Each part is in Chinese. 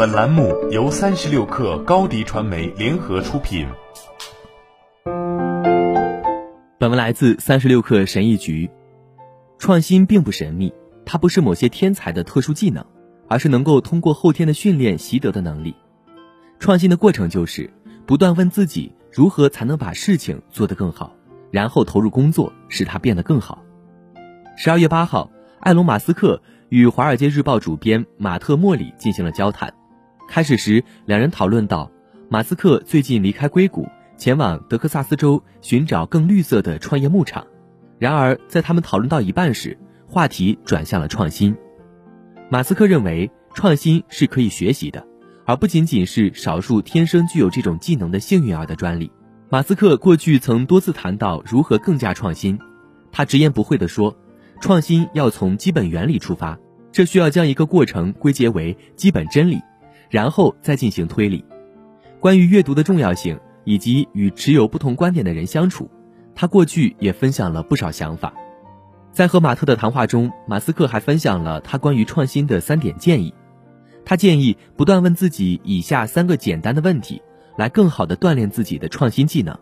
本栏目由三十六氪高低传媒联合出品。本文来自三十六氪神译局。创新并不神秘，它不是某些天才的特殊技能，而是能够通过后天的训练习得的能力。创新的过程就是不断问自己如何才能把事情做得更好，然后投入工作使它变得更好。十二月八号，埃隆·马斯克。与《华尔街日报》主编马特·莫里进行了交谈。开始时，两人讨论到马斯克最近离开硅谷，前往德克萨斯州寻找更绿色的创业牧场。然而，在他们讨论到一半时，话题转向了创新。马斯克认为，创新是可以学习的，而不仅仅是少数天生具有这种技能的幸运儿的专利。马斯克过去曾多次谈到如何更加创新，他直言不讳地说。创新要从基本原理出发，这需要将一个过程归结为基本真理，然后再进行推理。关于阅读的重要性以及与持有不同观点的人相处，他过去也分享了不少想法。在和马特的谈话中，马斯克还分享了他关于创新的三点建议。他建议不断问自己以下三个简单的问题，来更好地锻炼自己的创新技能。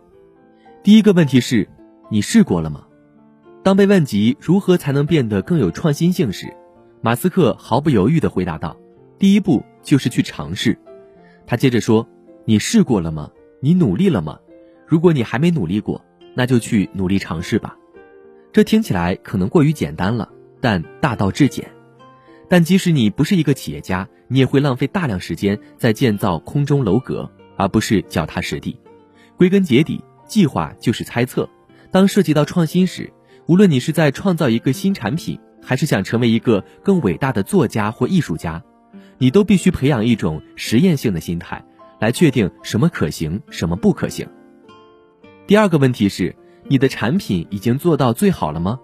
第一个问题是：你试过了吗？当被问及如何才能变得更有创新性时，马斯克毫不犹豫地回答道：“第一步就是去尝试。”他接着说：“你试过了吗？你努力了吗？如果你还没努力过，那就去努力尝试吧。”这听起来可能过于简单了，但大道至简。但即使你不是一个企业家，你也会浪费大量时间在建造空中楼阁，而不是脚踏实地。归根结底，计划就是猜测。当涉及到创新时，无论你是在创造一个新产品，还是想成为一个更伟大的作家或艺术家，你都必须培养一种实验性的心态，来确定什么可行，什么不可行。第二个问题是，你的产品已经做到最好了吗？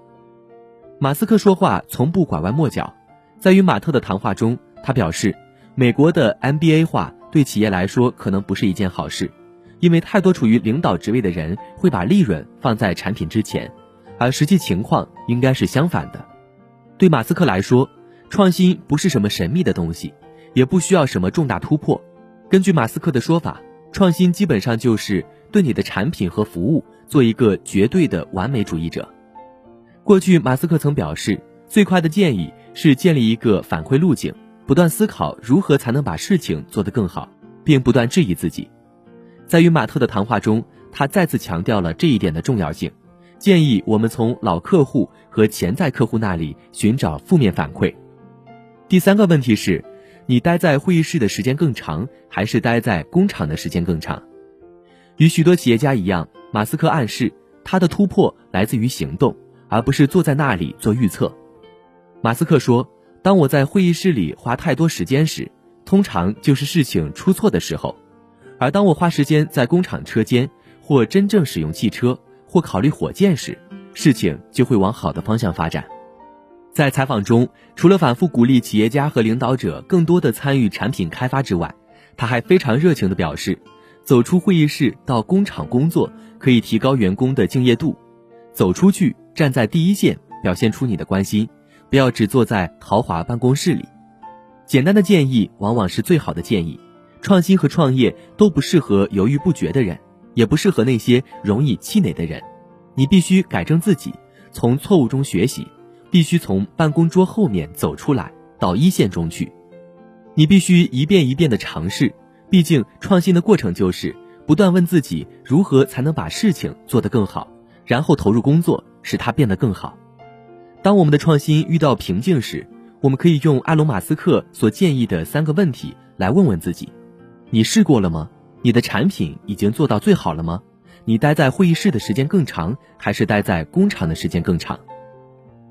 马斯克说话从不拐弯抹角，在与马特的谈话中，他表示，美国的 MBA 化对企业来说可能不是一件好事，因为太多处于领导职位的人会把利润放在产品之前。而实际情况应该是相反的。对马斯克来说，创新不是什么神秘的东西，也不需要什么重大突破。根据马斯克的说法，创新基本上就是对你的产品和服务做一个绝对的完美主义者。过去，马斯克曾表示，最快的建议是建立一个反馈路径，不断思考如何才能把事情做得更好，并不断质疑自己。在与马特的谈话中，他再次强调了这一点的重要性。建议我们从老客户和潜在客户那里寻找负面反馈。第三个问题是，你待在会议室的时间更长，还是待在工厂的时间更长？与许多企业家一样，马斯克暗示他的突破来自于行动，而不是坐在那里做预测。马斯克说：“当我在会议室里花太多时间时，通常就是事情出错的时候；而当我花时间在工厂车间或真正使用汽车。”或考虑火箭时，事情就会往好的方向发展。在采访中，除了反复鼓励企业家和领导者更多的参与产品开发之外，他还非常热情地表示，走出会议室到工厂工作可以提高员工的敬业度。走出去，站在第一线，表现出你的关心，不要只坐在豪华办公室里。简单的建议往往是最好的建议。创新和创业都不适合犹豫不决的人。也不适合那些容易气馁的人。你必须改正自己，从错误中学习，必须从办公桌后面走出来，到一线中去。你必须一遍一遍的尝试，毕竟创新的过程就是不断问自己如何才能把事情做得更好，然后投入工作，使它变得更好。当我们的创新遇到瓶颈时，我们可以用埃隆·马斯克所建议的三个问题来问问自己：你试过了吗？你的产品已经做到最好了吗？你待在会议室的时间更长，还是待在工厂的时间更长？